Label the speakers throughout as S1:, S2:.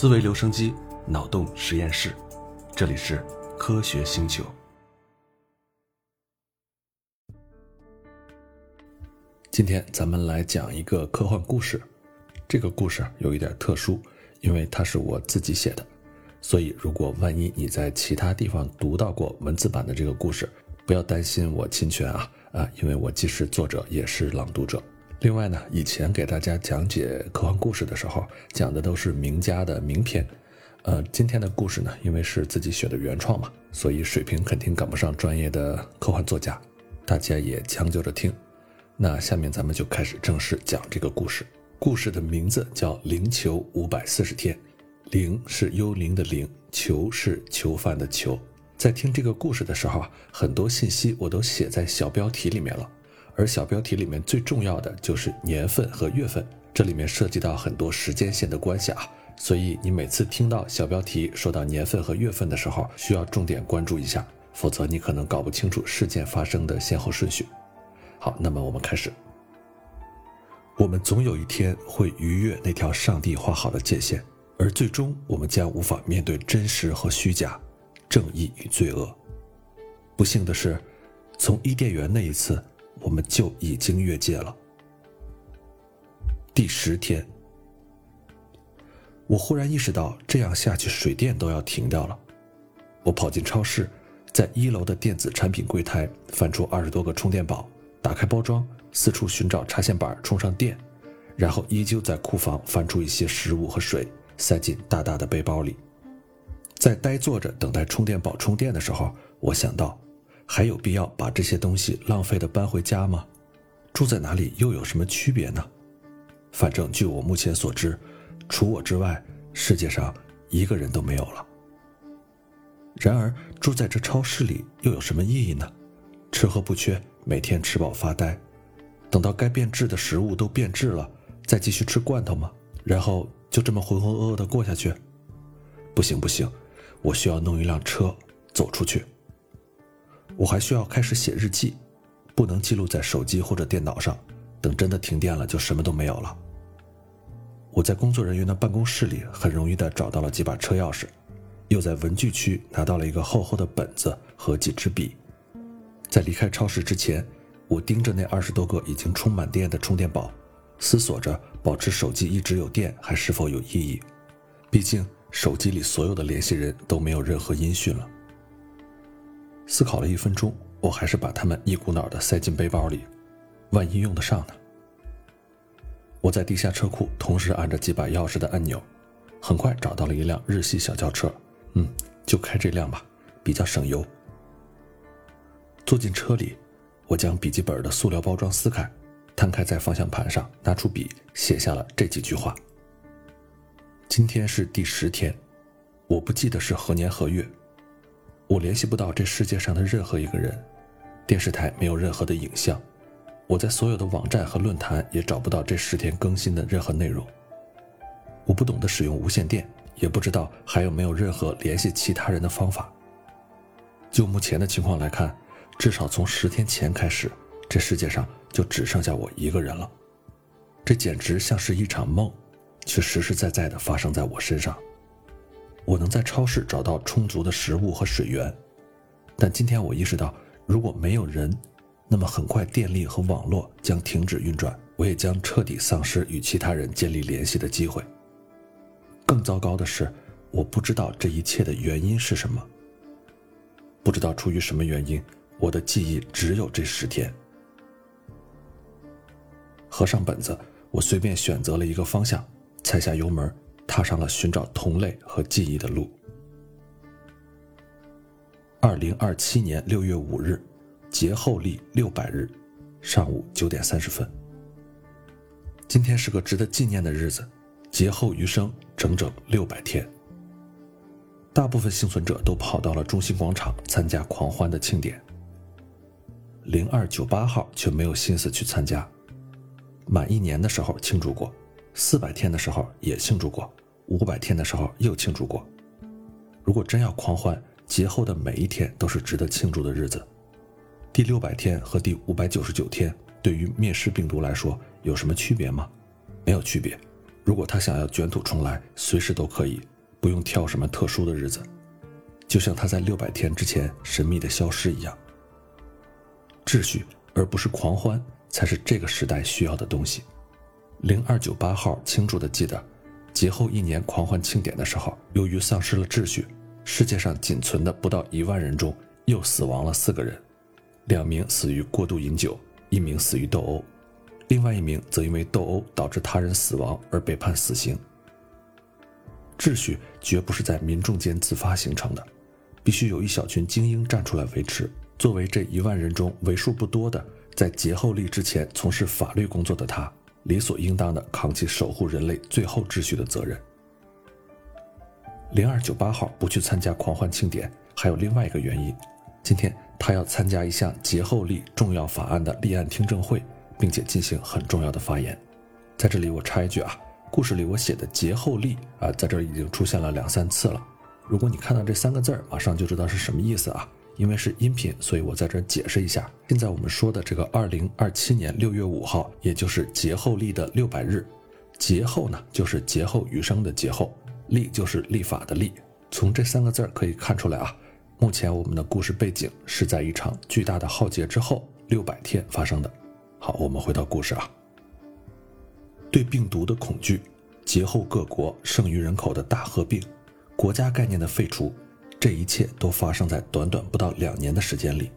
S1: 思维留声机，脑洞实验室，这里是科学星球。今天咱们来讲一个科幻故事。这个故事有一点特殊，因为它是我自己写的，所以如果万一你在其他地方读到过文字版的这个故事，不要担心我侵权啊啊！因为我既是作者，也是朗读者。另外呢，以前给大家讲解科幻故事的时候，讲的都是名家的名篇，呃，今天的故事呢，因为是自己写的原创嘛，所以水平肯定赶不上专业的科幻作家，大家也将就着听。那下面咱们就开始正式讲这个故事。故事的名字叫《灵囚五百四十天》，灵是幽灵的灵，囚是囚犯的囚。在听这个故事的时候啊，很多信息我都写在小标题里面了。而小标题里面最重要的就是年份和月份，这里面涉及到很多时间线的关系啊，所以你每次听到小标题说到年份和月份的时候，需要重点关注一下，否则你可能搞不清楚事件发生的先后顺序。好，那么我们开始。我们总有一天会逾越那条上帝画好的界限，而最终我们将无法面对真实和虚假，正义与罪恶。不幸的是，从伊甸园那一次。我们就已经越界了。第十天，我忽然意识到这样下去水电都要停掉了。我跑进超市，在一楼的电子产品柜台翻出二十多个充电宝，打开包装，四处寻找插线板充上电，然后依旧在库房翻出一些食物和水，塞进大大的背包里。在呆坐着等待充电宝充电的时候，我想到。还有必要把这些东西浪费的搬回家吗？住在哪里又有什么区别呢？反正据我目前所知，除我之外，世界上一个人都没有了。然而住在这超市里又有什么意义呢？吃喝不缺，每天吃饱发呆，等到该变质的食物都变质了，再继续吃罐头吗？然后就这么浑浑噩噩的过下去？不行不行，我需要弄一辆车走出去。我还需要开始写日记，不能记录在手机或者电脑上，等真的停电了就什么都没有了。我在工作人员的办公室里很容易的找到了几把车钥匙，又在文具区拿到了一个厚厚的本子和几支笔。在离开超市之前，我盯着那二十多个已经充满电的充电宝，思索着保持手机一直有电还是否有意义。毕竟手机里所有的联系人都没有任何音讯了。思考了一分钟，我还是把它们一股脑的塞进背包里，万一用得上呢？我在地下车库同时按着几把钥匙的按钮，很快找到了一辆日系小轿车。嗯，就开这辆吧，比较省油。坐进车里，我将笔记本的塑料包装撕开，摊开在方向盘上，拿出笔写下了这几句话：今天是第十天，我不记得是何年何月。我联系不到这世界上的任何一个人，电视台没有任何的影像，我在所有的网站和论坛也找不到这十天更新的任何内容。我不懂得使用无线电，也不知道还有没有任何联系其他人的方法。就目前的情况来看，至少从十天前开始，这世界上就只剩下我一个人了。这简直像是一场梦，却实实在在的发生在我身上。我能在超市找到充足的食物和水源，但今天我意识到，如果没有人，那么很快电力和网络将停止运转，我也将彻底丧失与其他人建立联系的机会。更糟糕的是，我不知道这一切的原因是什么。不知道出于什么原因，我的记忆只有这十天。合上本子，我随便选择了一个方向，踩下油门。踏上了寻找同类和记忆的路。二零二七年六月五日，节后历六百日，上午九点三十分。今天是个值得纪念的日子，劫后余生整整六百天。大部分幸存者都跑到了中心广场参加狂欢的庆典。零二九八号却没有心思去参加。满一年的时候庆祝过，四百天的时候也庆祝过。五百天的时候又庆祝过，如果真要狂欢，节后的每一天都是值得庆祝的日子。第六百天和第五百九十九天对于灭世病毒来说有什么区别吗？没有区别。如果他想要卷土重来，随时都可以，不用挑什么特殊的日子，就像他在六百天之前神秘的消失一样。秩序而不是狂欢，才是这个时代需要的东西。零二九八号清楚的记得，节后一年狂欢庆典的时候，由于丧失了秩序，世界上仅存的不到一万人中又死亡了四个人，两名死于过度饮酒，一名死于斗殴，另外一名则因为斗殴导致他人死亡而被判死刑。秩序绝不是在民众间自发形成的，必须有一小群精英站出来维持。作为这一万人中为数不多的在节后立之前从事法律工作的他。理所应当的扛起守护人类最后秩序的责任。零二九八号不去参加狂欢庆典，还有另外一个原因。今天他要参加一项节后立重要法案的立案听证会，并且进行很重要的发言。在这里我插一句啊，故事里我写的节后立啊，在这儿已经出现了两三次了。如果你看到这三个字儿，马上就知道是什么意思啊。因为是音频，所以我在这解释一下。现在我们说的这个二零二七年六月五号，也就是节后立的六百日。节后呢，就是劫后余生的节后，立就是立法的立。从这三个字儿可以看出来啊，目前我们的故事背景是在一场巨大的浩劫之后六百天发生的。好，我们回到故事啊。对病毒的恐惧，节后各国剩余人口的大合并，国家概念的废除。这一切都发生在短短不到两年的时间里，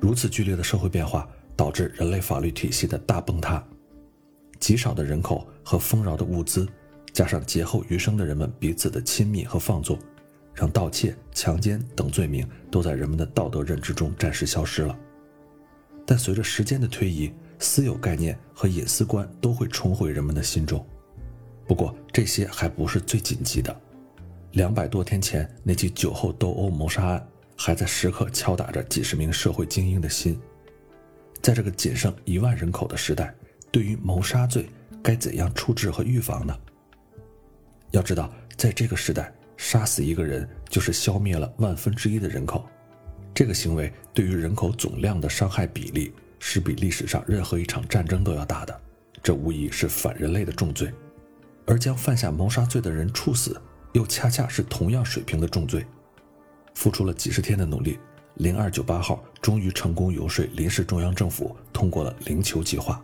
S1: 如此剧烈的社会变化导致人类法律体系的大崩塌，极少的人口和丰饶的物资，加上劫后余生的人们彼此的亲密和放纵，让盗窃、强奸等罪名都在人们的道德认知中暂时消失了。但随着时间的推移，私有概念和隐私观都会重回人们的心中。不过这些还不是最紧急的。两百多天前，那起酒后斗殴谋杀案还在时刻敲打着几十名社会精英的心。在这个仅剩一万人口的时代，对于谋杀罪该怎样处置和预防呢？要知道，在这个时代，杀死一个人就是消灭了万分之一的人口，这个行为对于人口总量的伤害比例是比历史上任何一场战争都要大的。这无疑是反人类的重罪，而将犯下谋杀罪的人处死。又恰恰是同样水平的重罪，付出了几十天的努力，零二九八号终于成功游说临时中央政府通过了零球计划，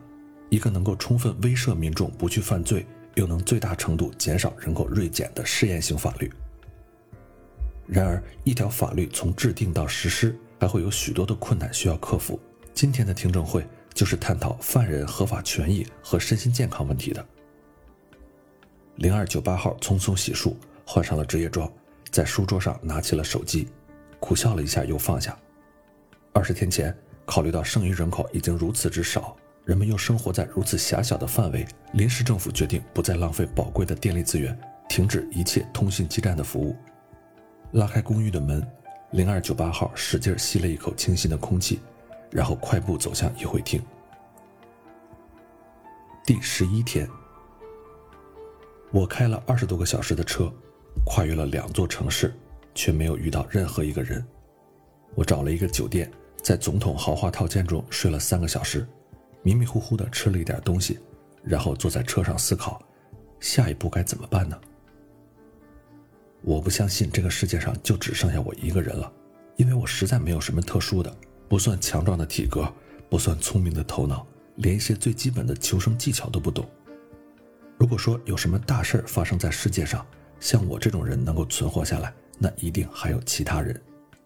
S1: 一个能够充分威慑民众不去犯罪，又能最大程度减少人口锐减的试验性法律。然而，一条法律从制定到实施，还会有许多的困难需要克服。今天的听证会就是探讨犯人合法权益和身心健康问题的。零二九八号匆匆洗漱。换上了职业装，在书桌上拿起了手机，苦笑了一下，又放下。二十天前，考虑到剩余人口已经如此之少，人们又生活在如此狭小的范围，临时政府决定不再浪费宝贵的电力资源，停止一切通信基站的服务。拉开公寓的门，零二九八号使劲吸了一口清新的空气，然后快步走向议会厅。第十一天，我开了二十多个小时的车。跨越了两座城市，却没有遇到任何一个人。我找了一个酒店，在总统豪华套间中睡了三个小时，迷迷糊糊的吃了一点东西，然后坐在车上思考，下一步该怎么办呢？我不相信这个世界上就只剩下我一个人了，因为我实在没有什么特殊的，不算强壮的体格，不算聪明的头脑，连一些最基本的求生技巧都不懂。如果说有什么大事发生在世界上，像我这种人能够存活下来，那一定还有其他人，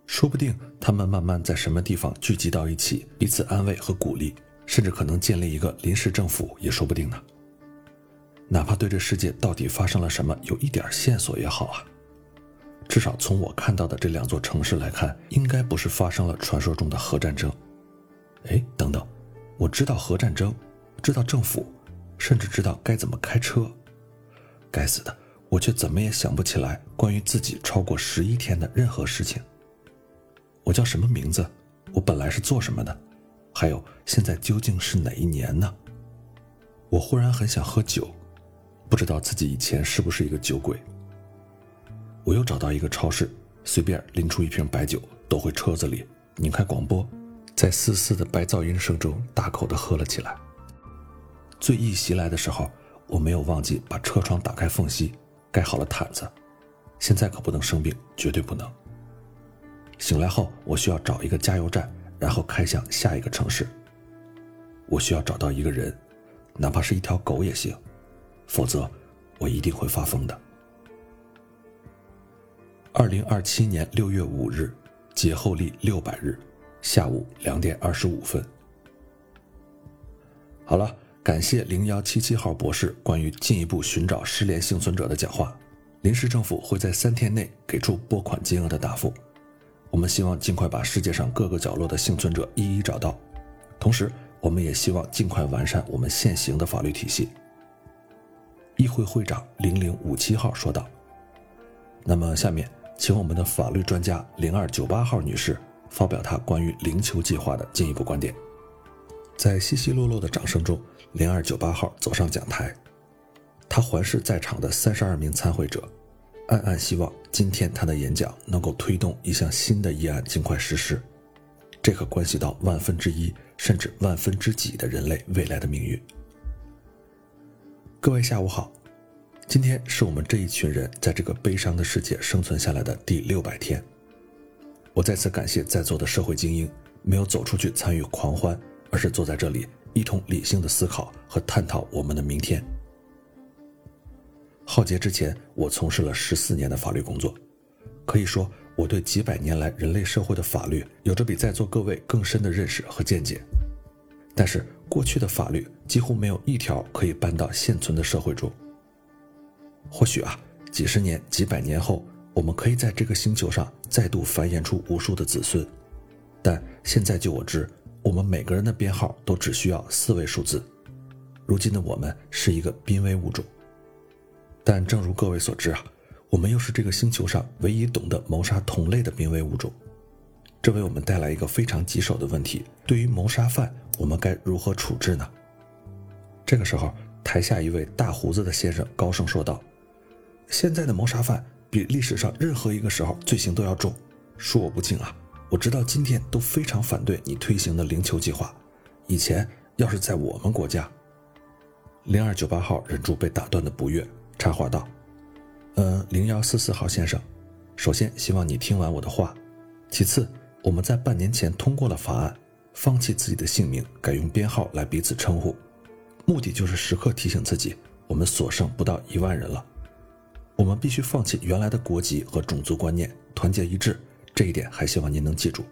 S1: 说不定他们慢慢在什么地方聚集到一起，彼此安慰和鼓励，甚至可能建立一个临时政府也说不定呢。哪怕对这世界到底发生了什么有一点线索也好啊，至少从我看到的这两座城市来看，应该不是发生了传说中的核战争。哎，等等，我知道核战争，知道政府，甚至知道该怎么开车。该死的！我却怎么也想不起来关于自己超过十一天的任何事情。我叫什么名字？我本来是做什么的？还有，现在究竟是哪一年呢？我忽然很想喝酒，不知道自己以前是不是一个酒鬼。我又找到一个超市，随便拎出一瓶白酒，躲回车子里，拧开广播，在丝丝的白噪音声中大口的喝了起来。醉意袭来的时候，我没有忘记把车窗打开缝隙。盖好了毯子，现在可不能生病，绝对不能。醒来后，我需要找一个加油站，然后开向下一个城市。我需要找到一个人，哪怕是一条狗也行，否则我一定会发疯的。二零二七年六月五日，节后历六百日，下午两点二十五分。好了，感谢零幺七七号博士关于进一步寻找失联幸存者的讲话。临时政府会在三天内给出拨款金额的答复。我们希望尽快把世界上各个角落的幸存者一一找到，同时，我们也希望尽快完善我们现行的法律体系。议会会长零零五七号说道：“那么，下面请我们的法律专家零二九八号女士发表她关于灵球计划的进一步观点。”在稀稀落落的掌声中，零二九八号走上讲台，他环视在场的三十二名参会者。暗暗希望今天他的演讲能够推动一项新的议案尽快实施，这可关系到万分之一甚至万分之几的人类未来的命运。各位下午好，今天是我们这一群人在这个悲伤的世界生存下来的第六百天。我再次感谢在座的社会精英，没有走出去参与狂欢，而是坐在这里一同理性的思考和探讨我们的明天。浩劫之前，我从事了十四年的法律工作，可以说我对几百年来人类社会的法律有着比在座各位更深的认识和见解。但是过去的法律几乎没有一条可以搬到现存的社会中。或许啊，几十年、几百年后，我们可以在这个星球上再度繁衍出无数的子孙。但现在就我知，我们每个人的编号都只需要四位数字。如今的我们是一个濒危物种。但正如各位所知啊，我们又是这个星球上唯一懂得谋杀同类的濒危物种，这为我们带来一个非常棘手的问题：对于谋杀犯，我们该如何处置呢？这个时候，台下一位大胡子的先生高声说道：“现在的谋杀犯比历史上任何一个时候罪行都要重。恕我不敬啊，我直到今天都非常反对你推行的灵球计划。以前要是在我们国家，零二九八号忍住被打断的不悦。”插话道：“嗯，零幺四四号先生，首先希望你听完我的话。其次，我们在半年前通过了法案，放弃自己的姓名，改用编号来彼此称呼，目的就是时刻提醒自己，我们所剩不到一万人了。我们必须放弃原来的国籍和种族观念，团结一致。这一点还希望您能记住。”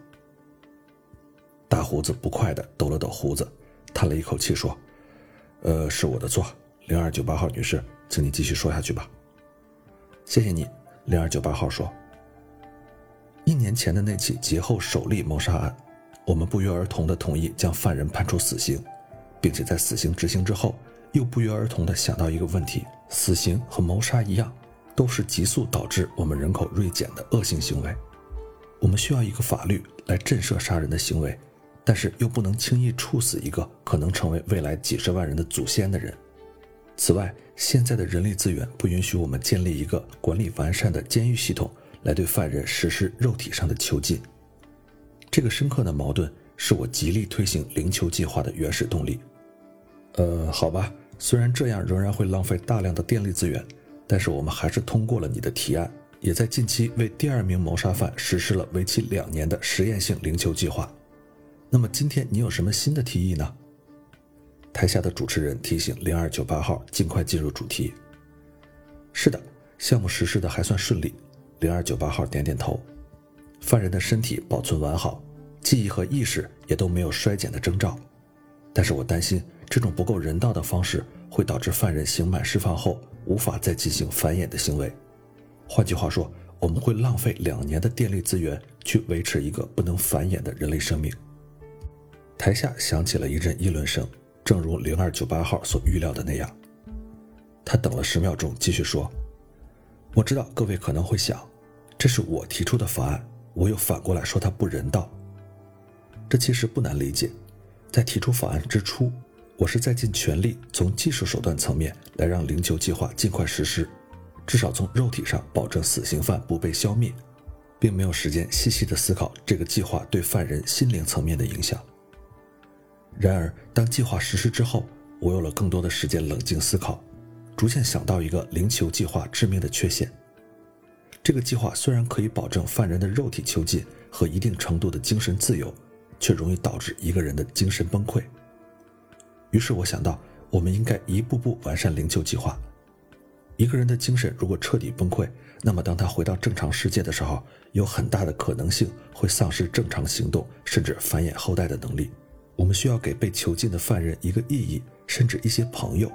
S1: 大胡子不快的抖了抖胡子，叹了一口气说：“呃，是我的错，零二九八号女士。”请你继续说下去吧。谢谢你，零二九八号说。一年前的那起劫后首例谋杀案，我们不约而同的同意将犯人判处死刑，并且在死刑执行之后，又不约而同的想到一个问题：死刑和谋杀一样，都是急速导致我们人口锐减的恶性行为。我们需要一个法律来震慑杀人的行为，但是又不能轻易处死一个可能成为未来几十万人的祖先的人。此外，现在的人力资源不允许我们建立一个管理完善的监狱系统来对犯人实施肉体上的囚禁。这个深刻的矛盾是我极力推行灵囚计划的原始动力。呃，好吧，虽然这样仍然会浪费大量的电力资源，但是我们还是通过了你的提案，也在近期为第二名谋杀犯实施了为期两年的实验性零囚计划。那么今天你有什么新的提议呢？台下的主持人提醒零二九八号尽快进入主题。是的，项目实施的还算顺利。零二九八号点点头。犯人的身体保存完好，记忆和意识也都没有衰减的征兆。但是我担心这种不够人道的方式会导致犯人刑满释放后无法再进行繁衍的行为。换句话说，我们会浪费两年的电力资源去维持一个不能繁衍的人类生命。台下响起了一阵议论声。正如零二九八号所预料的那样，他等了十秒钟，继续说：“我知道各位可能会想，这是我提出的法案，我又反过来说它不人道。这其实不难理解，在提出法案之初，我是在尽全力从技术手段层面来让灵柩计划尽快实施，至少从肉体上保证死刑犯不被消灭，并没有时间细细的思考这个计划对犯人心灵层面的影响。”然而，当计划实施之后，我有了更多的时间冷静思考，逐渐想到一个灵球计划致命的缺陷。这个计划虽然可以保证犯人的肉体囚禁和一定程度的精神自由，却容易导致一个人的精神崩溃。于是我想到，我们应该一步步完善灵囚计划。一个人的精神如果彻底崩溃，那么当他回到正常世界的时候，有很大的可能性会丧失正常行动甚至繁衍后代的能力。我们需要给被囚禁的犯人一个意义，甚至一些朋友，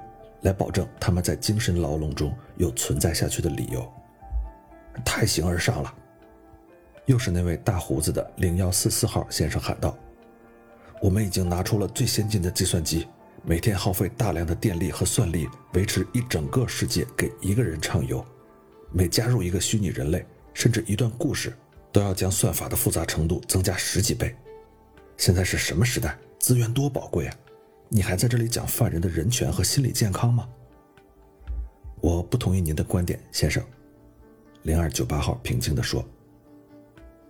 S1: 来保证他们在精神牢笼中有存在下去的理由。太形而上了！又是那位大胡子的零幺四四号先生喊道：“我们已经拿出了最先进的计算机。”每天耗费大量的电力和算力维持一整个世界给一个人畅游，每加入一个虚拟人类，甚至一段故事，都要将算法的复杂程度增加十几倍。现在是什么时代？资源多宝贵啊！你还在这里讲犯人的人权和心理健康吗？我不同意您的观点，先生。零二九八号平静地说：“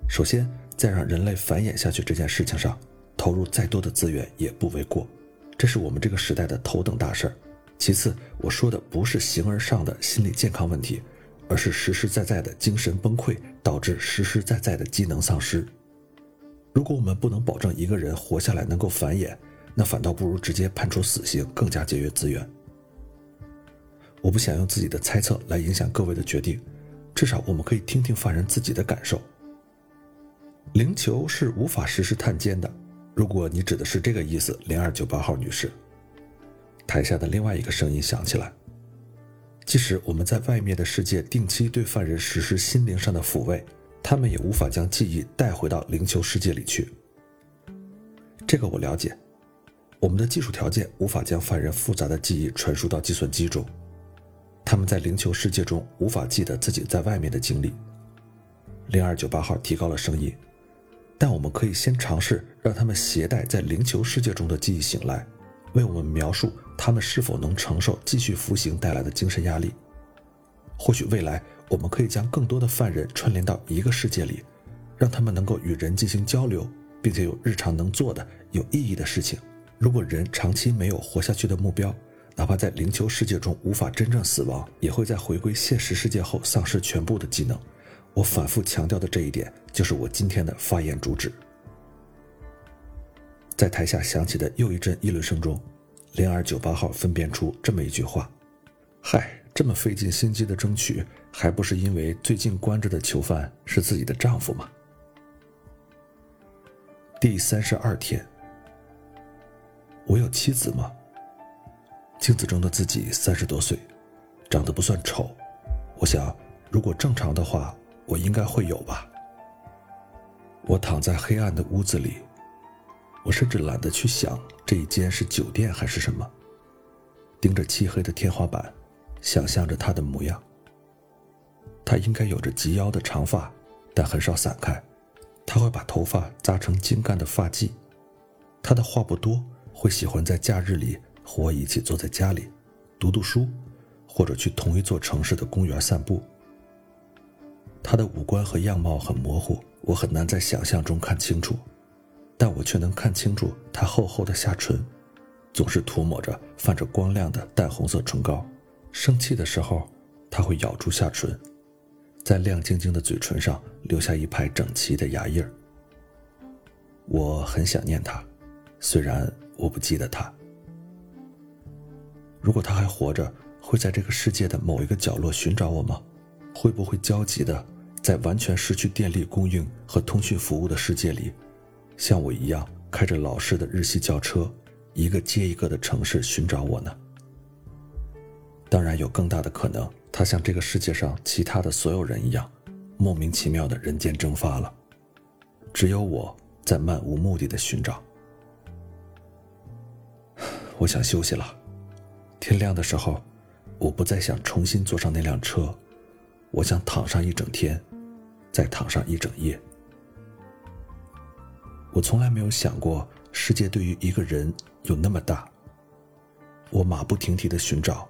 S1: 首先，在让人类繁衍下去这件事情上，投入再多的资源也不为过。”这是我们这个时代的头等大事儿。其次，我说的不是形而上的心理健康问题，而是实实在在的精神崩溃导致实实在在的机能丧失。如果我们不能保证一个人活下来能够繁衍，那反倒不如直接判处死刑更加节约资源。我不想用自己的猜测来影响各位的决定，至少我们可以听听犯人自己的感受。灵球是无法实施探监的。如果你指的是这个意思，零二九八号女士，台下的另外一个声音响起来。即使我们在外面的世界定期对犯人实施心灵上的抚慰，他们也无法将记忆带回到灵球世界里去。这个我了解，我们的技术条件无法将犯人复杂的记忆传输到计算机中，他们在灵球世界中无法记得自己在外面的经历。零二九八号提高了声音。但我们可以先尝试让他们携带在灵球世界中的记忆醒来，为我们描述他们是否能承受继续服刑带来的精神压力。或许未来我们可以将更多的犯人串联到一个世界里，让他们能够与人进行交流，并且有日常能做的有意义的事情。如果人长期没有活下去的目标，哪怕在灵球世界中无法真正死亡，也会在回归现实世界后丧失全部的技能。我反复强调的这一点，就是我今天的发言主旨。在台下响起的又一阵议论声中，零二九八号分辨出这么一句话：“嗨，这么费尽心机的争取，还不是因为最近关着的囚犯是自己的丈夫吗？”第三十二天，我有妻子吗？镜子中的自己三十多岁，长得不算丑。我想，如果正常的话。我应该会有吧。我躺在黑暗的屋子里，我甚至懒得去想这一间是酒店还是什么。盯着漆黑的天花板，想象着他的模样。他应该有着及腰的长发，但很少散开。他会把头发扎成精干的发髻。他的话不多，会喜欢在假日里和我一起坐在家里，读读书，或者去同一座城市的公园散步。他的五官和样貌很模糊，我很难在想象中看清楚，但我却能看清楚他厚厚的下唇，总是涂抹着泛着光亮的淡红色唇膏。生气的时候，他会咬住下唇，在亮晶晶的嘴唇上留下一排整齐的牙印儿。我很想念他，虽然我不记得他。如果他还活着，会在这个世界的某一个角落寻找我吗？会不会焦急的？在完全失去电力供应和通讯服务的世界里，像我一样开着老式的日系轿车，一个接一个的城市寻找我呢？当然，有更大的可能，他像这个世界上其他的所有人一样，莫名其妙的人间蒸发了，只有我在漫无目的的寻找。我想休息了，天亮的时候，我不再想重新坐上那辆车，我想躺上一整天。再躺上一整夜。我从来没有想过世界对于一个人有那么大。我马不停蹄的寻找，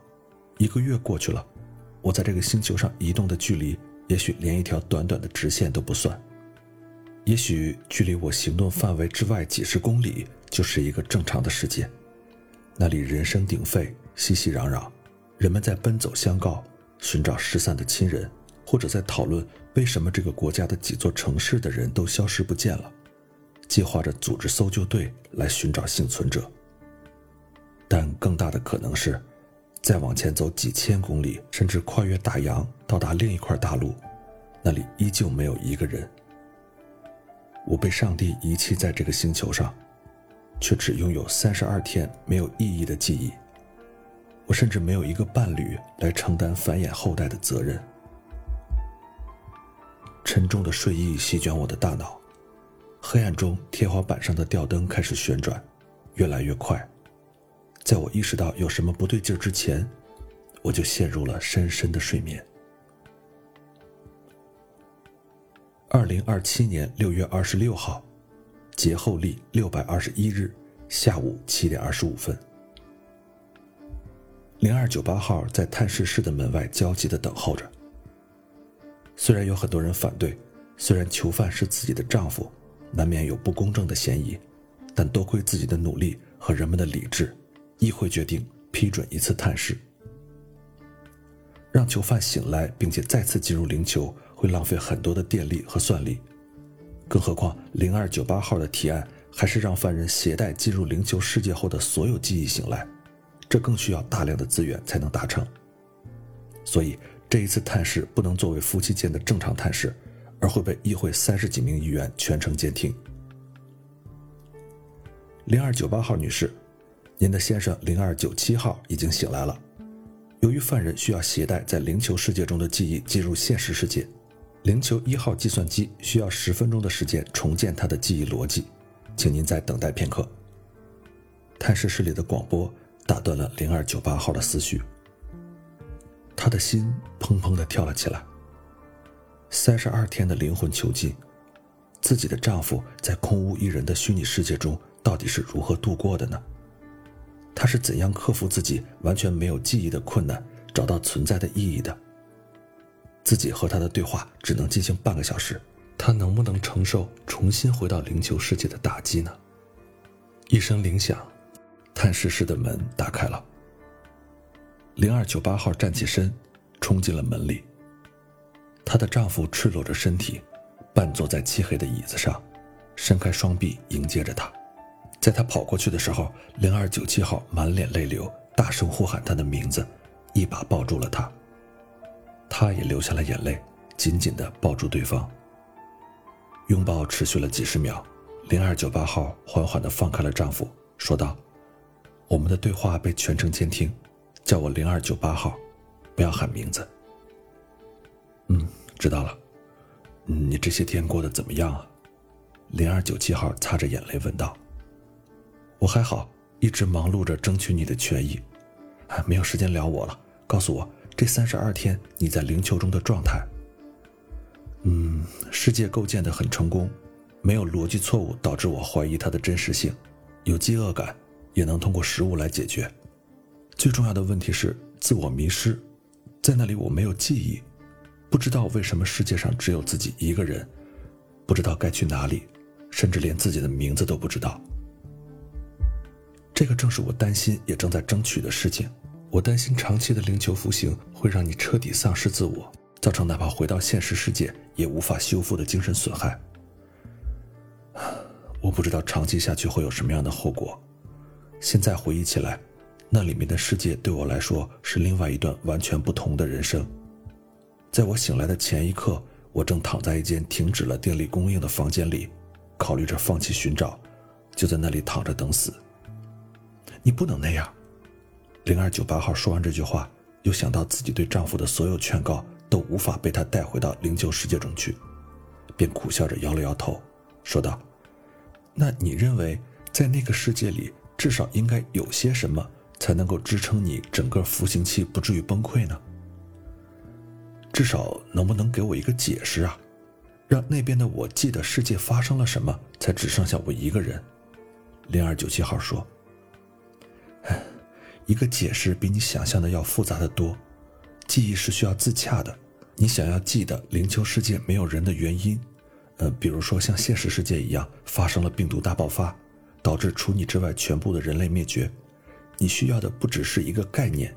S1: 一个月过去了，我在这个星球上移动的距离，也许连一条短短的直线都不算。也许距离我行动范围之外几十公里，就是一个正常的世界，那里人声鼎沸，熙熙攘攘，人们在奔走相告，寻找失散的亲人。或者在讨论为什么这个国家的几座城市的人都消失不见了，计划着组织搜救队来寻找幸存者。但更大的可能是，再往前走几千公里，甚至跨越大洋到达另一块大陆，那里依旧没有一个人。我被上帝遗弃在这个星球上，却只拥有三十二天没有意义的记忆。我甚至没有一个伴侣来承担繁衍后代的责任。沉重的睡意席卷我的大脑，黑暗中天花板上的吊灯开始旋转，越来越快。在我意识到有什么不对劲之前，我就陷入了深深的睡眠。二零二七年六月二十六号，节后历六百二十一日下午七点二十五分。零二九八号在探视室的门外焦急地等候着。虽然有很多人反对，虽然囚犯是自己的丈夫，难免有不公正的嫌疑，但多亏自己的努力和人们的理智，议会决定批准一次探视。让囚犯醒来并且再次进入灵球会浪费很多的电力和算力，更何况零二九八号的提案还是让犯人携带进入灵球世界后的所有记忆醒来。这更需要大量的资源才能达成，所以这一次探视不能作为夫妻间的正常探视，而会被议会三十几名议员全程监听。零二九八号女士，您的先生零二九七号已经醒来了。由于犯人需要携带在灵球世界中的记忆进入现实世界，灵球一号计算机需要十分钟的时间重建他的记忆逻辑，请您再等待片刻。探视室里的广播。打断了零二九八号的思绪，她的心砰砰地跳了起来。三十二天的灵魂囚禁，自己的丈夫在空无一人的虚拟世界中到底是如何度过的呢？他是怎样克服自己完全没有记忆的困难，找到存在的意义的？自己和他的对话只能进行半个小时，他能不能承受重新回到灵球世界的打击呢？一声铃响。探视室的门打开了。零二九八号站起身，冲进了门里。她的丈夫赤裸着身体，半坐在漆黑的椅子上，伸开双臂迎接着她。在她跑过去的时候，零二九七号满脸泪流，大声呼喊她的名字，一把抱住了她。她也流下了眼泪，紧紧地抱住对方。拥抱持续了几十秒，零二九八号缓缓地放开了丈夫，说道。我们的对话被全程监听，叫我零二九八号，不要喊名字。嗯，知道了。你这些天过得怎么样啊？零二九七号擦着眼泪问道。我还好，一直忙碌着争取你的权益，啊，没有时间聊我了。告诉我，这三十二天你在灵球中的状态？嗯，世界构建的很成功，没有逻辑错误导致我怀疑它的真实性，有饥饿感。也能通过食物来解决。最重要的问题是自我迷失，在那里我没有记忆，不知道为什么世界上只有自己一个人，不知道该去哪里，甚至连自己的名字都不知道。这个正是我担心也正在争取的事情。我担心长期的灵球服刑会让你彻底丧失自我，造成哪怕回到现实世界也无法修复的精神损害。我不知道长期下去会有什么样的后果。现在回忆起来，那里面的世界对我来说是另外一段完全不同的人生。在我醒来的前一刻，我正躺在一间停止了电力供应的房间里，考虑着放弃寻找，就在那里躺着等死。你不能那样，零二九八号说完这句话，又想到自己对丈夫的所有劝告都无法被他带回到灵柩世界中去，便苦笑着摇了摇头，说道：“那你认为在那个世界里？”至少应该有些什么才能够支撑你整个服刑期不至于崩溃呢？至少能不能给我一个解释啊？让那边的我记得世界发生了什么，才只剩下我一个人？零二九七号说：“一个解释比你想象的要复杂的多。记忆是需要自洽的。你想要记得灵丘世界没有人的原因，呃，比如说像现实世界一样发生了病毒大爆发。”导致除你之外全部的人类灭绝，你需要的不只是一个概念，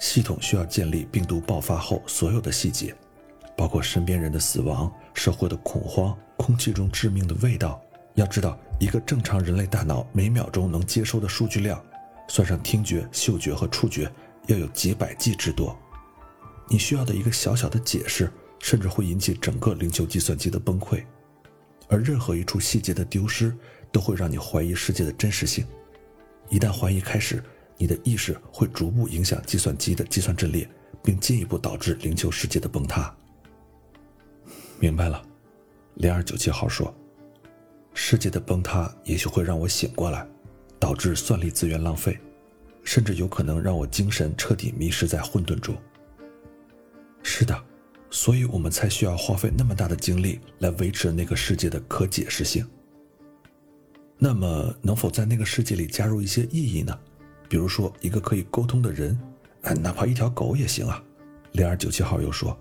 S1: 系统需要建立病毒爆发后所有的细节，包括身边人的死亡、社会的恐慌、空气中致命的味道。要知道，一个正常人类大脑每秒钟能接收的数据量，算上听觉、嗅觉和触觉，要有几百 G 之多。你需要的一个小小的解释，甚至会引起整个灵球计算机的崩溃。而任何一处细节的丢失，都会让你怀疑世界的真实性。一旦怀疑开始，你的意识会逐步影响计算机的计算阵列，并进一步导致灵球世界的崩塌。明白了，零二九七号说。世界的崩塌也许会让我醒过来，导致算力资源浪费，甚至有可能让我精神彻底迷失在混沌中。是的，所以我们才需要花费那么大的精力来维持那个世界的可解释性。那么，能否在那个世界里加入一些意义呢？比如说，一个可以沟通的人，哎，哪怕一条狗也行啊。零二九七号又说：“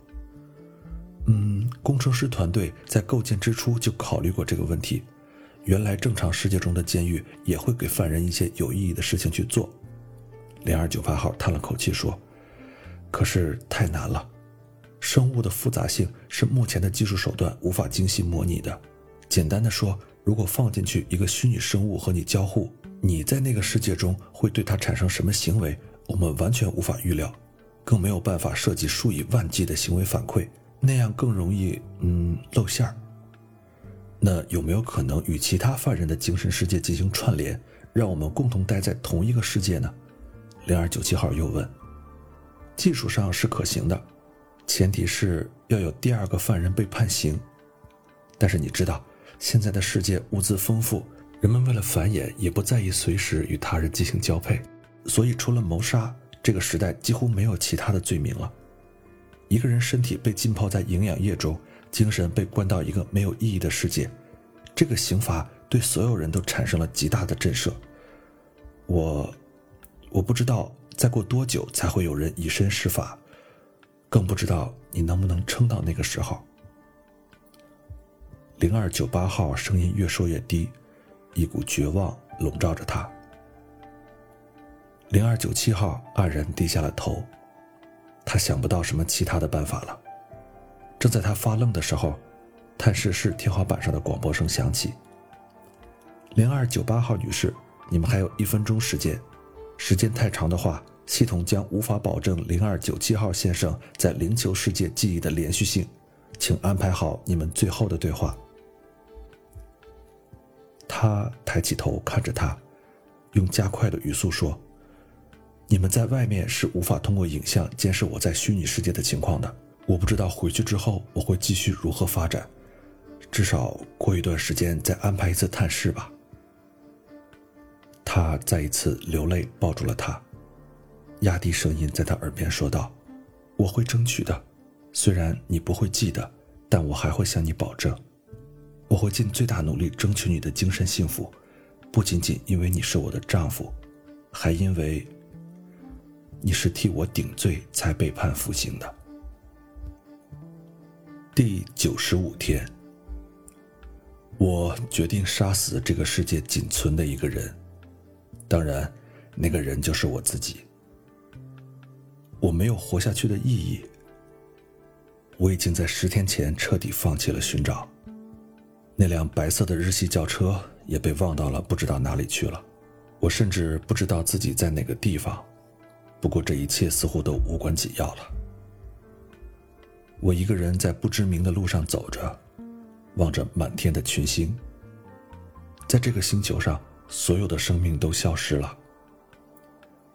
S1: 嗯，工程师团队在构建之初就考虑过这个问题。”原来正常世界中的监狱也会给犯人一些有意义的事情去做。零二九八号叹了口气说：“可是太难了，生物的复杂性是目前的技术手段无法精细模拟的。简单的说，如果放进去一个虚拟生物和你交互，你在那个世界中会对它产生什么行为，我们完全无法预料，更没有办法设计数以万计的行为反馈，那样更容易嗯露馅儿。”那有没有可能与其他犯人的精神世界进行串联，让我们共同待在同一个世界呢？零二九七号又问。技术上是可行的，前提是要有第二个犯人被判刑。但是你知道，现在的世界物资丰富，人们为了繁衍也不在意随时与他人进行交配，所以除了谋杀，这个时代几乎没有其他的罪名了。一个人身体被浸泡在营养液中。精神被关到一个没有意义的世界，这个刑罚对所有人都产生了极大的震慑。我，我不知道再过多久才会有人以身试法，更不知道你能不能撑到那个时候。零二九八号声音越说越低，一股绝望笼罩着他。零二九七号黯然低下了头，他想不到什么其他的办法了。正在他发愣的时候，探视室天花板上的广播声响起：“零二九八号女士，你们还有一分钟时间，时间太长的话，系统将无法保证零二九七号先生在灵球世界记忆的连续性，请安排好你们最后的对话。”他抬起头看着他，用加快的语速说：“你们在外面是无法通过影像监视我在虚拟世界的情况的。”我不知道回去之后我会继续如何发展，至少过一段时间再安排一次探视吧。他再一次流泪，抱住了他，压低声音在他耳边说道：“我会争取的，虽然你不会记得，但我还会向你保证，我会尽最大努力争取你的精神幸福，不仅仅因为你是我的丈夫，还因为你是替我顶罪才被判服刑的。”第九十五天，我决定杀死这个世界仅存的一个人，当然，那个人就是我自己。我没有活下去的意义。我已经在十天前彻底放弃了寻找，那辆白色的日系轿车也被忘到了不知道哪里去了。我甚至不知道自己在哪个地方。不过这一切似乎都无关紧要了。我一个人在不知名的路上走着，望着满天的群星。在这个星球上，所有的生命都消失了。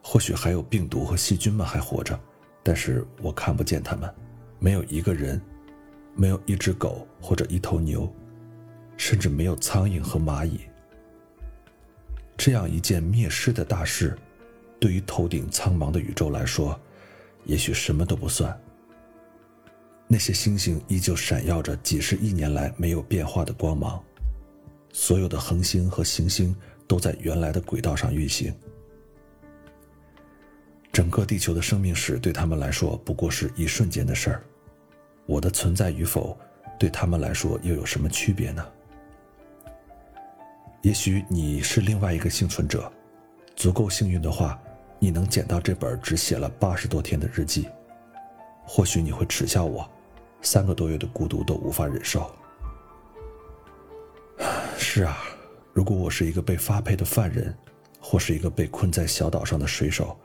S1: 或许还有病毒和细菌们还活着，但是我看不见他们。没有一个人，没有一只狗或者一头牛，甚至没有苍蝇和蚂蚁。这样一件灭世的大事，对于头顶苍茫的宇宙来说，也许什么都不算。那些星星依旧闪耀着几十亿年来没有变化的光芒，所有的恒星和行星都在原来的轨道上运行。整个地球的生命史对他们来说不过是一瞬间的事儿，我的存在与否对他们来说又有什么区别呢？也许你是另外一个幸存者，足够幸运的话，你能捡到这本只写了八十多天的日记。或许你会耻笑我。三个多月的孤独都无法忍受。是啊，如果我是一个被发配的犯人，或是一个被困在小岛上的水手，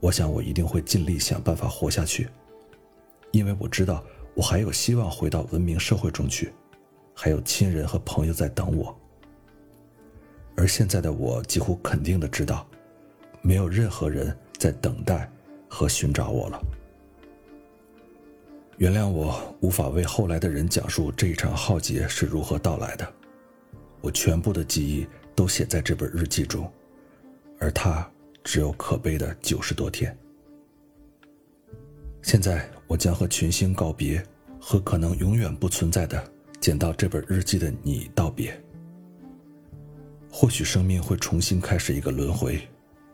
S1: 我想我一定会尽力想办法活下去，因为我知道我还有希望回到文明社会中去，还有亲人和朋友在等我。而现在的我几乎肯定的知道，没有任何人在等待和寻找我了。原谅我无法为后来的人讲述这一场浩劫是如何到来的，我全部的记忆都写在这本日记中，而它只有可悲的九十多天。现在我将和群星告别，和可能永远不存在的捡到这本日记的你道别。或许生命会重新开始一个轮回，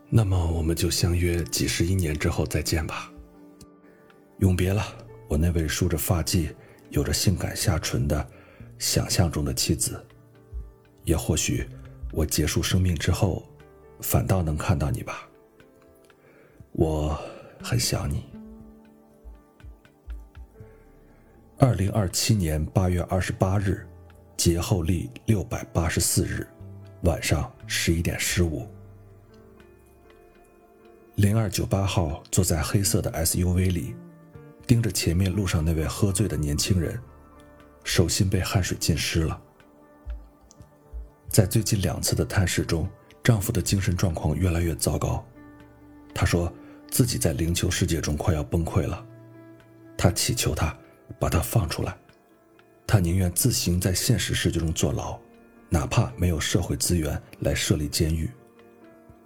S1: 那么我们就相约几十亿年之后再见吧。永别了。我那位梳着发髻、有着性感下唇的想象中的妻子，也或许我结束生命之后，反倒能看到你吧。我很想你。二零二七年八月二十八日，节后历六百八十四日，晚上十一点十五，零二九八号坐在黑色的 SUV 里。盯着前面路上那位喝醉的年轻人，手心被汗水浸湿了。在最近两次的探视中，丈夫的精神状况越来越糟糕。他说自己在灵球世界中快要崩溃了。他祈求他把他放出来，他宁愿自行在现实世界中坐牢，哪怕没有社会资源来设立监狱。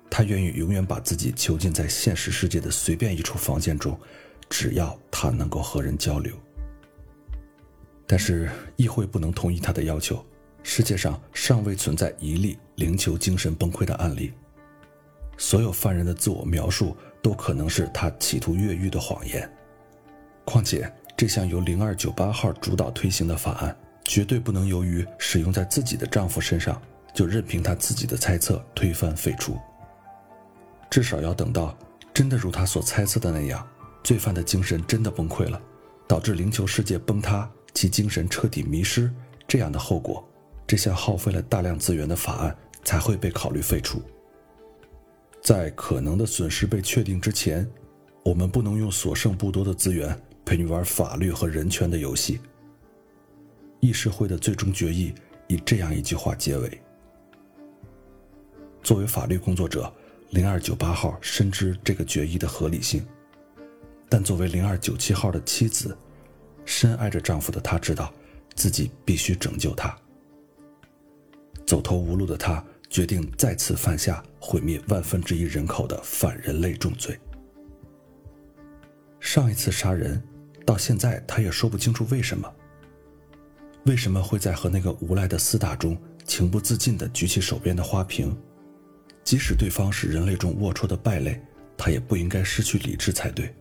S1: 他愿意永远把自己囚禁在现实世界的随便一处房间中。只要他能够和人交流，但是议会不能同意他的要求。世界上尚未存在一例灵球精神崩溃的案例。所有犯人的自我描述都可能是他企图越狱的谎言。况且，这项由零二九八号主导推行的法案，绝对不能由于使用在自己的丈夫身上，就任凭他自己的猜测推翻废除。至少要等到真的如他所猜测的那样。罪犯的精神真的崩溃了，导致灵球世界崩塌，其精神彻底迷失。这样的后果，这项耗费了大量资源的法案才会被考虑废除。在可能的损失被确定之前，我们不能用所剩不多的资源陪你玩法律和人权的游戏。议事会的最终决议以这样一句话结尾：作为法律工作者，零二九八号深知这个决议的合理性。但作为零二九七号的妻子，深爱着丈夫的她知道，自己必须拯救他。走投无路的她决定再次犯下毁灭万分之一人口的反人类重罪。上一次杀人，到现在她也说不清楚为什么。为什么会在和那个无赖的厮打中情不自禁地举起手边的花瓶？即使对方是人类中龌龊的败类，她也不应该失去理智才对。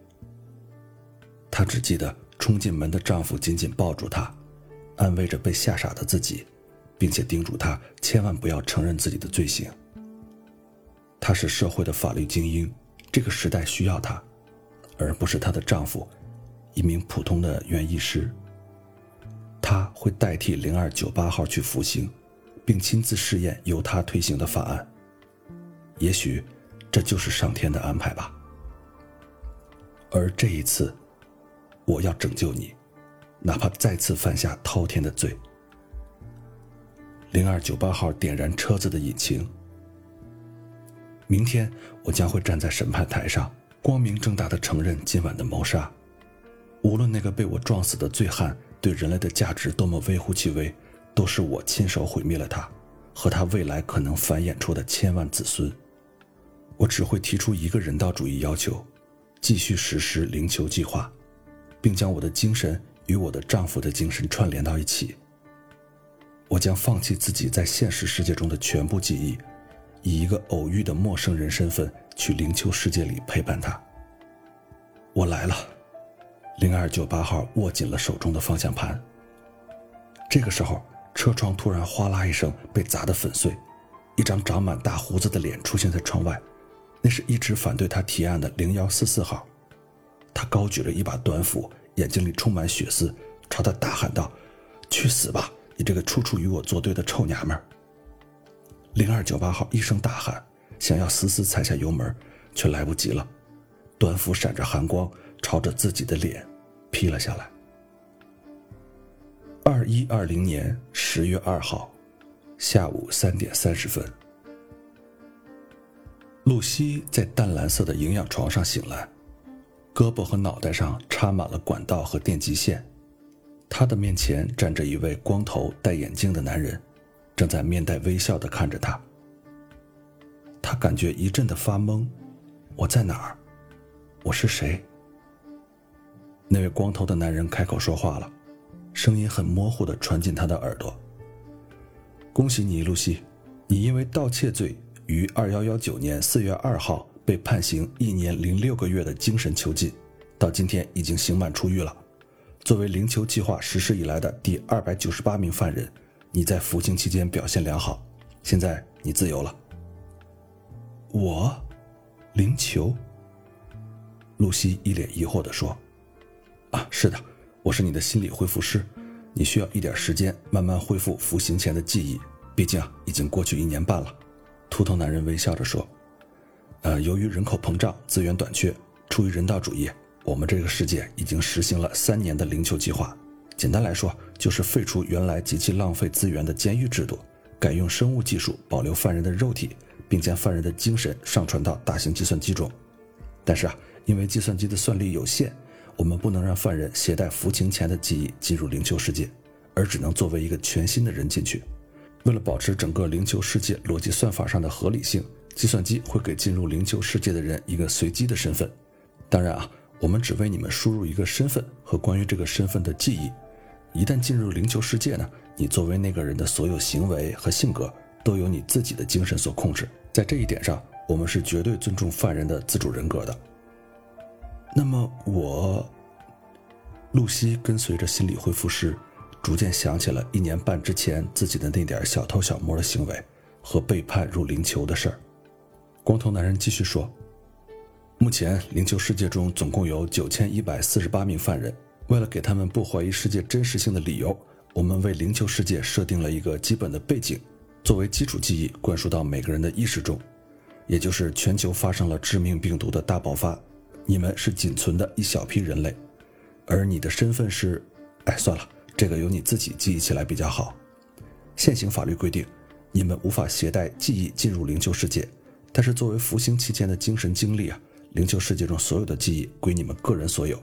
S1: 她只记得冲进门的丈夫紧紧抱住她，安慰着被吓傻的自己，并且叮嘱她千万不要承认自己的罪行。她是社会的法律精英，这个时代需要她，而不是她的丈夫，一名普通的园艺师。他会代替零二九八号去服刑，并亲自试验由他推行的法案。也许，这就是上天的安排吧。而这一次。我要拯救你，哪怕再次犯下滔天的罪。零二九八号点燃车子的引擎。明天我将会站在审判台上，光明正大的承认今晚的谋杀。无论那个被我撞死的醉汉对人类的价值多么微乎其微，都是我亲手毁灭了他和他未来可能繁衍出的千万子孙。我只会提出一个人道主义要求：继续实施灵球计划。并将我的精神与我的丈夫的精神串联到一起。我将放弃自己在现实世界中的全部记忆，以一个偶遇的陌生人身份去灵丘世界里陪伴他。我来了，零二九八号握紧了手中的方向盘。这个时候，车窗突然哗啦一声被砸得粉碎，一张长满大胡子的脸出现在窗外，那是一直反对他提案的零幺四四号。他高举着一把短斧，眼睛里充满血丝，朝他大喊道：“去死吧，你这个处处与我作对的臭娘们！”零二九八号一声大喊，想要死死踩下油门，却来不及了，短斧闪着寒光，朝着自己的脸劈了下来。二一二零年十月二号下午三点三十分，露西在淡蓝色的营养床上醒来。胳膊和脑袋上插满了管道和电极线，他的面前站着一位光头戴眼镜的男人，正在面带微笑地看着他。他感觉一阵的发懵，我在哪儿？我是谁？那位光头的男人开口说话了，声音很模糊地传进他的耳朵：“恭喜你，露西，你因为盗窃罪于二幺幺九年四月二号。”被判刑一年零六个月的精神囚禁，到今天已经刑满出狱了。作为灵囚计划实施以来的第二百九十八名犯人，你在服刑期间表现良好，现在你自由了。我，灵囚。露西一脸疑惑地说：“啊，是的，我是你的心理恢复师，你需要一点时间慢慢恢复服刑前的记忆，毕竟啊，已经过去一年半了。”秃头男人微笑着说。呃，由于人口膨胀、资源短缺，出于人道主义，我们这个世界已经实行了三年的零囚计划。简单来说，就是废除原来极其浪费资源的监狱制度，改用生物技术保留犯人的肉体，并将犯人的精神上传到大型计算机中。但是啊，因为计算机的算力有限，我们不能让犯人携带服刑前的记忆进入灵球世界，而只能作为一个全新的人进去。为了保持整个灵球世界逻辑算法上的合理性。计算机会给进入灵球世界的人一个随机的身份，当然啊，我们只为你们输入一个身份和关于这个身份的记忆。一旦进入灵球世界呢，你作为那个人的所有行为和性格都由你自己的精神所控制。在这一点上，我们是绝对尊重犯人的自主人格的。那么我，露西跟随着心理恢复师，逐渐想起了一年半之前自己的那点小偷小摸的行为和被判入灵囚的事儿。光头男人继续说：“目前灵囚世界中总共有九千一百四十八名犯人。为了给他们不怀疑世界真实性的理由，我们为灵囚世界设定了一个基本的背景，作为基础记忆灌输到每个人的意识中。也就是全球发生了致命病毒的大爆发，你们是仅存的一小批人类，而你的身份是……哎，算了，这个由你自己记忆起来比较好。现行法律规定，你们无法携带记忆进入灵囚世界。”但是作为服刑期间的精神经历啊，灵囚世界中所有的记忆归你们个人所有。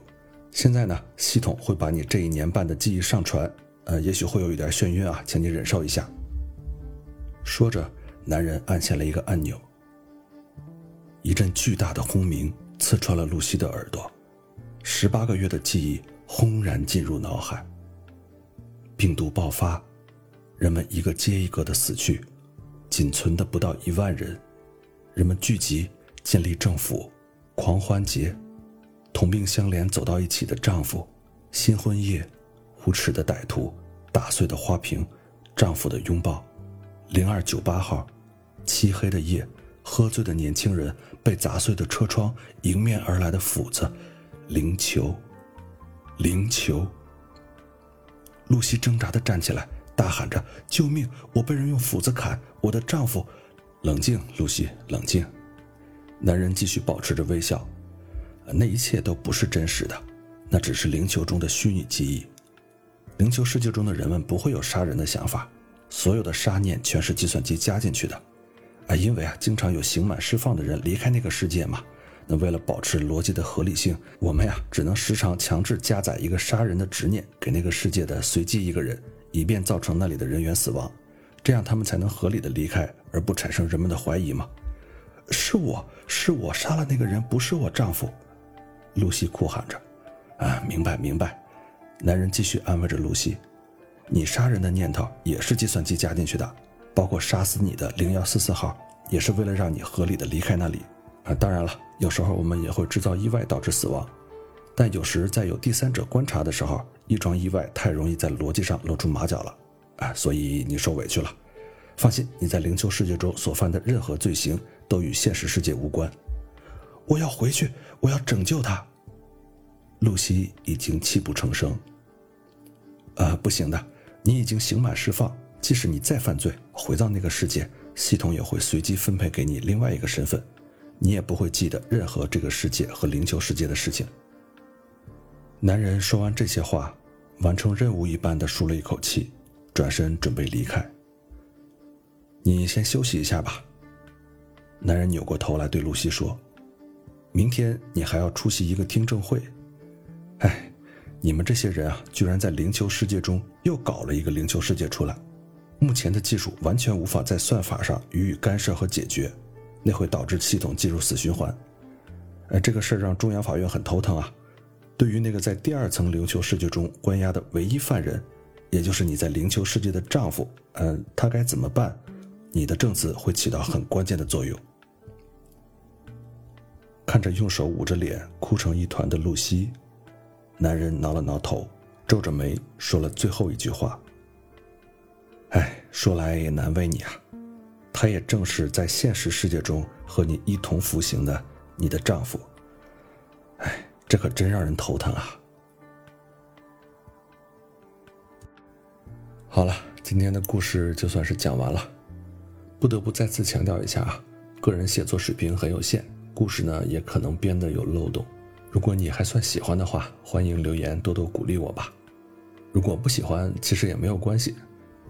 S1: 现在呢，系统会把你这一年半的记忆上传，呃，也许会有一点眩晕啊，请你忍受一下。说着，男人按下了一个按钮，一阵巨大的轰鸣刺穿了露西的耳朵，十八个月的记忆轰然进入脑海。病毒爆发，人们一个接一个的死去，仅存的不到一万人。人们聚集，建立政府，狂欢节，同病相怜走到一起的丈夫，新婚夜，无耻的歹徒，打碎的花瓶，丈夫的拥抱，零二九八号，漆黑的夜，喝醉的年轻人，被砸碎的车窗，迎面而来的斧子，灵球，灵球。露西挣扎的站起来，大喊着：“救命！我被人用斧子砍，我的丈夫。”冷静，露西，冷静。男人继续保持着微笑。那一切都不是真实的，那只是灵球中的虚拟记忆。灵球世界中的人们不会有杀人的想法，所有的杀念全是计算机加进去的。啊，因为啊，经常有刑满释放的人离开那个世界嘛。那为了保持逻辑的合理性，我们呀，只能时常强制加载一个杀人的执念给那个世界的随机一个人，以便造成那里的人员死亡。这样他们才能合理的离开，而不产生人们的怀疑嘛？是我是我杀了那个人，不是我丈夫。露西哭喊着：“啊，明白明白。”男人继续安慰着露西：“你杀人的念头也是计算机加进去的，包括杀死你的零幺四四号，也是为了让你合理的离开那里。啊，当然了，有时候我们也会制造意外导致死亡，但有时在有第三者观察的时候，一桩意外太容易在逻辑上露出马脚了。”啊，所以你受委屈了。放心，你在灵丘世界中所犯的任何罪行都与现实世界无关。我要回去，我要拯救他。露西已经泣不成声。呃，不行的，你已经刑满释放，即使你再犯罪，回到那个世界，系统也会随机分配给你另外一个身份，你也不会记得任何这个世界和灵球世界的事情。男人说完这些话，完成任务一般的舒了一口气，转身准备离开。你先休息一下吧。男人扭过头来对露西说：“明天你还要出席一个听证会。哎，你们这些人啊，居然在灵球世界中又搞了一个灵球世界出来。目前的技术完全无法在算法上予以干涉和解决，那会导致系统进入死循环。呃，这个事儿让中央法院很头疼啊。对于那个在第二层灵球世界中关押的唯一犯人，也就是你在灵球世界的丈夫，嗯，他该怎么办？你的证词会起到很关键的作用。”看着用手捂着脸、哭成一团的露西，男人挠了挠头，皱着眉说了最后一句话：“哎，说来也难为你啊，他也正是在现实世界中和你一同服刑的你的丈夫。哎，这可真让人头疼啊！”好了，今天的故事就算是讲完了。不得不再次强调一下啊，个人写作水平很有限。故事呢，也可能编得有漏洞。如果你还算喜欢的话，欢迎留言多多鼓励我吧。如果不喜欢，其实也没有关系。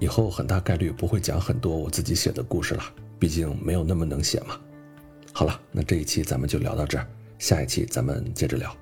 S1: 以后很大概率不会讲很多我自己写的故事了，毕竟没有那么能写嘛。好了，那这一期咱们就聊到这儿，下一期咱们接着聊。